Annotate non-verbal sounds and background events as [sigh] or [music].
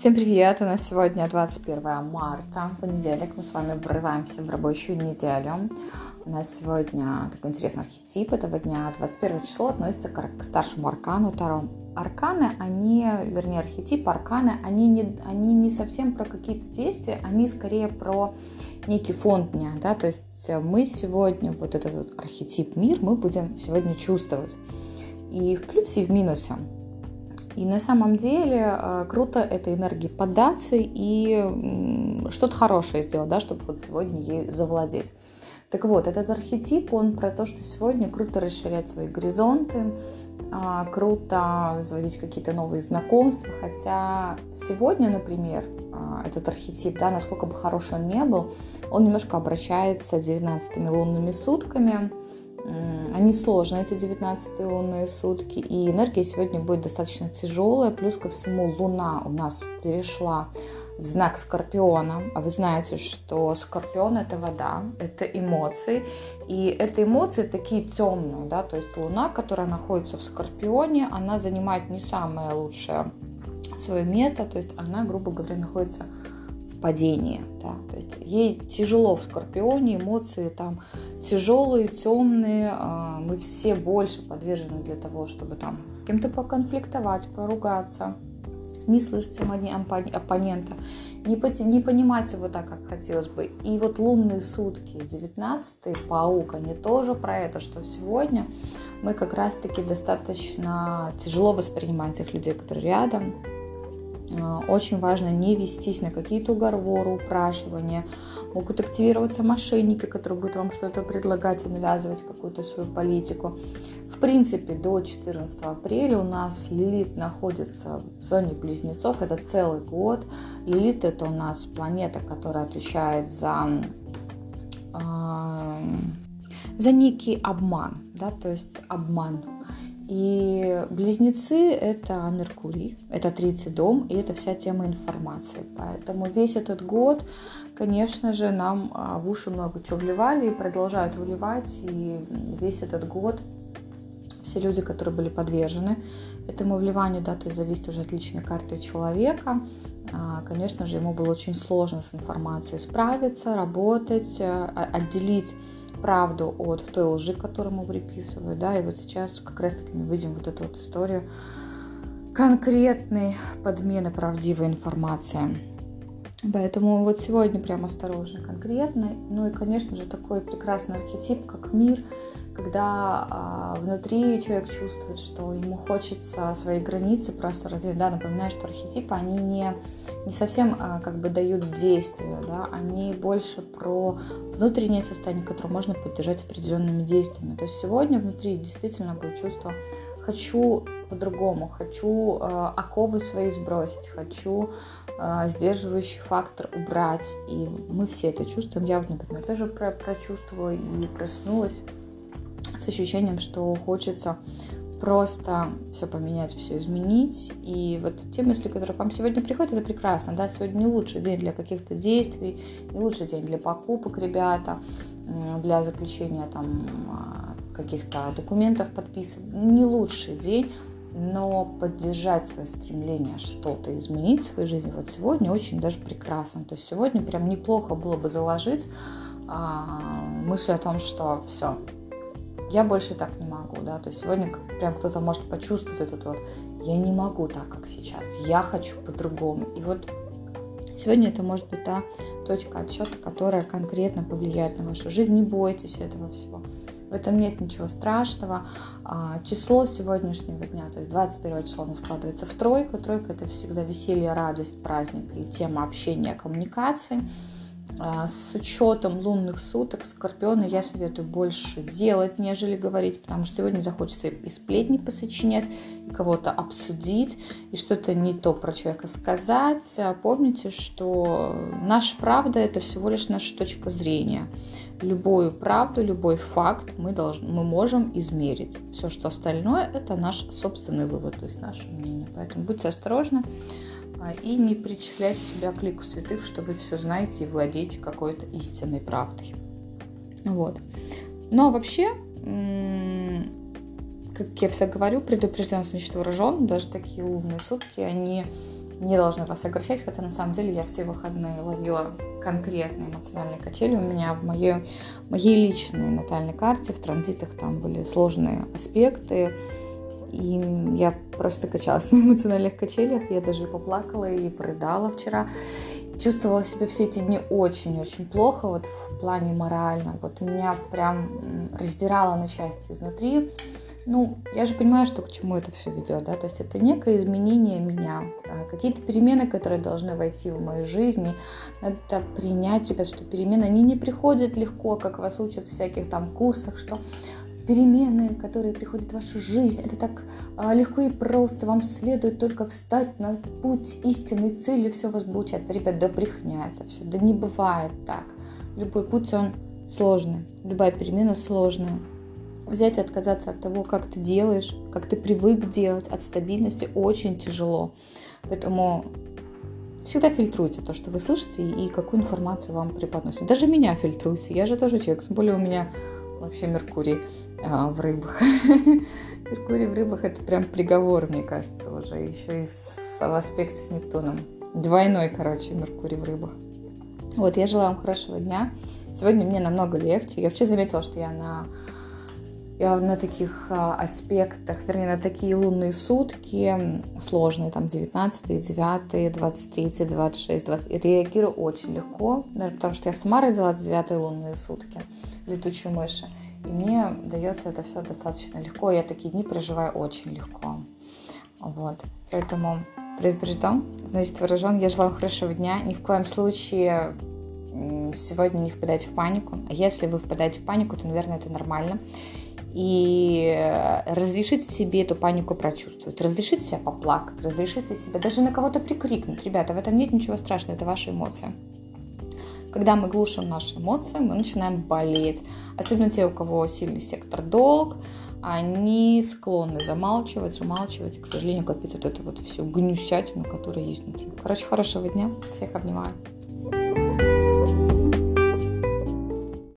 Всем привет! У нас сегодня 21 марта, понедельник. Мы с вами врываемся в рабочую неделю. У нас сегодня такой интересный архетип этого дня. 21 число относится к старшему аркану Таро. Арканы, они, вернее, архетип арканы, они не, они не совсем про какие-то действия, они скорее про некий фонд дня, да, то есть мы сегодня, вот этот вот архетип мир, мы будем сегодня чувствовать. И в плюсе, и в минусе. И на самом деле э, круто этой энергии поддаться и что-то хорошее сделать, да, чтобы вот сегодня ей завладеть. Так вот, этот архетип, он про то, что сегодня круто расширять свои горизонты, а, круто заводить какие-то новые знакомства, хотя сегодня, например, а, этот архетип, да, насколько бы хороший он не был, он немножко обращается 19 лунными сутками, они сложные, эти 19 лунные сутки, и энергия сегодня будет достаточно тяжелая, плюс ко всему Луна у нас перешла в знак Скорпиона, а вы знаете, что Скорпион это вода, это эмоции, и это эмоции такие темные, да, то есть Луна, которая находится в Скорпионе, она занимает не самое лучшее свое место, то есть она, грубо говоря, находится падение. Да. То есть ей тяжело в Скорпионе, эмоции там тяжелые, темные. А, мы все больше подвержены для того, чтобы там с кем-то поконфликтовать, поругаться, не слышать оппонента, не, не понимать его так, как хотелось бы. И вот лунные сутки, 19-й паук, они тоже про это, что сегодня мы как раз-таки достаточно тяжело воспринимаем тех людей, которые рядом, очень важно не вестись на какие-то уговоры, упрашивания. Могут активироваться мошенники, которые будут вам что-то предлагать и навязывать какую-то свою политику. В принципе, до 14 апреля у нас Лилит находится в зоне близнецов. Это целый год. Лилит это у нас планета, которая отвечает за за некий обман, да, то есть обман и близнецы — это Меркурий, это 30 дом, и это вся тема информации. Поэтому весь этот год, конечно же, нам а, в уши много чего вливали и продолжают выливать. И весь этот год все люди, которые были подвержены этому вливанию, да, то есть зависит уже от личной карты человека, а, конечно же, ему было очень сложно с информацией справиться, работать, а, отделить правду от той лжи, которую ему приписывают, да, и вот сейчас как раз-таки мы видим вот эту вот историю конкретной подмены правдивой информации. Поэтому вот сегодня прям осторожно, конкретно. Ну и, конечно же, такой прекрасный архетип, как мир, когда а, внутри человек чувствует, что ему хочется свои границы просто развить. Да, напоминаю, что архетипы, они не, не совсем а, как бы дают действия, да, они больше про внутреннее состояние, которое можно поддержать определенными действиями. То есть сегодня внутри действительно будет чувство «хочу по-другому, хочу э, оковы свои сбросить, хочу э, сдерживающий фактор убрать». И мы все это чувствуем. Я вот, например, тоже про прочувствовала и проснулась с ощущением, что хочется просто все поменять, все изменить. И вот те мысли, которые к вам сегодня приходят, это прекрасно. Да? Сегодня не лучший день для каких-то действий, не лучший день для покупок, ребята, для заключения там а, каких-то документов подписывать. Не лучший день, но поддержать свое стремление что-то изменить в своей жизни вот сегодня очень даже прекрасно. То есть сегодня прям неплохо было бы заложить а, мысль о том, что все, я больше так не могу, да, то есть сегодня прям кто-то может почувствовать этот вот, я не могу так, как сейчас, я хочу по-другому. И вот сегодня это может быть та точка отсчета, которая конкретно повлияет на вашу жизнь. Не бойтесь этого всего. В этом нет ничего страшного. А, число сегодняшнего дня, то есть 21 число, оно складывается в тройку. Тройка – это всегда веселье, радость, праздник и тема общения, коммуникации. А, с учетом лунных суток Скорпиона я советую больше делать, нежели говорить, потому что сегодня захочется и сплетни посочинять, и кого-то обсудить, и что-то не то про человека сказать. А помните, что наша правда – это всего лишь наша точка зрения. Любую правду, любой факт мы, должны, мы можем измерить. Все, что остальное – это наш собственный вывод, то есть наше мнение. Поэтому будьте осторожны. А, и не причислять себя к лику святых, что вы все знаете и владеете какой-то истинной правдой. Вот. Но вообще, как я всегда говорю, предупрежден, значит вооружен. Даже такие умные сутки, они не должны вас огорчать, хотя на самом деле я все выходные ловила конкретные эмоциональные качели. У меня в моей, моей личной натальной карте в транзитах там были сложные аспекты, и я просто качалась [laughs] на эмоциональных качелях, я даже поплакала и прорыдала вчера. Чувствовала себя все эти дни очень-очень плохо, вот в плане морально. Вот меня прям раздирало на части изнутри. Ну, я же понимаю, что к чему это все ведет, да, то есть это некое изменение меня, а, какие-то перемены, которые должны войти в мою жизнь, и надо принять, ребят, что перемены, они не приходят легко, как вас учат в всяких там курсах, что перемены, которые приходят в вашу жизнь, это так а, легко и просто, вам следует только встать на путь истинной цели, все у вас получается. Ребят, да брехня это все, да не бывает так. Любой путь, он сложный, любая перемена сложная взять и отказаться от того, как ты делаешь, как ты привык делать, от стабильности очень тяжело. Поэтому всегда фильтруйте то, что вы слышите и какую информацию вам преподносят. Даже меня фильтруйте, я же тоже человек, тем более у меня вообще Меркурий а, в рыбах. [laughs] Меркурий в рыбах это прям приговор, мне кажется, уже еще и в аспекте с Нептуном. Двойной, короче, Меркурий в рыбах. Вот, я желаю вам хорошего дня. Сегодня мне намного легче. Я вообще заметила, что я на я на таких а, аспектах, вернее, на такие лунные сутки, сложные, там, 19, 9, 23, 26, 20, реагирую очень легко, даже потому что я сама родила 9 лунные сутки, летучие мыши, и мне дается это все достаточно легко, я такие дни проживаю очень легко, вот, поэтому предупрежден, значит выражен, я желаю хорошего дня, ни в коем случае сегодня не впадайте в панику, а если вы впадаете в панику, то, наверное, это нормально, и э, разрешите себе эту панику прочувствовать, разрешите себя поплакать, разрешите себе даже на кого-то прикрикнуть. Ребята, в этом нет ничего страшного, это ваши эмоции. Когда мы глушим наши эмоции, мы начинаем болеть. Особенно те, у кого сильный сектор долг, они склонны замалчивать, умалчивать к сожалению, копить вот эту вот всю гнюсятину, которая есть внутри. Короче, хорошего дня. Всех обнимаю.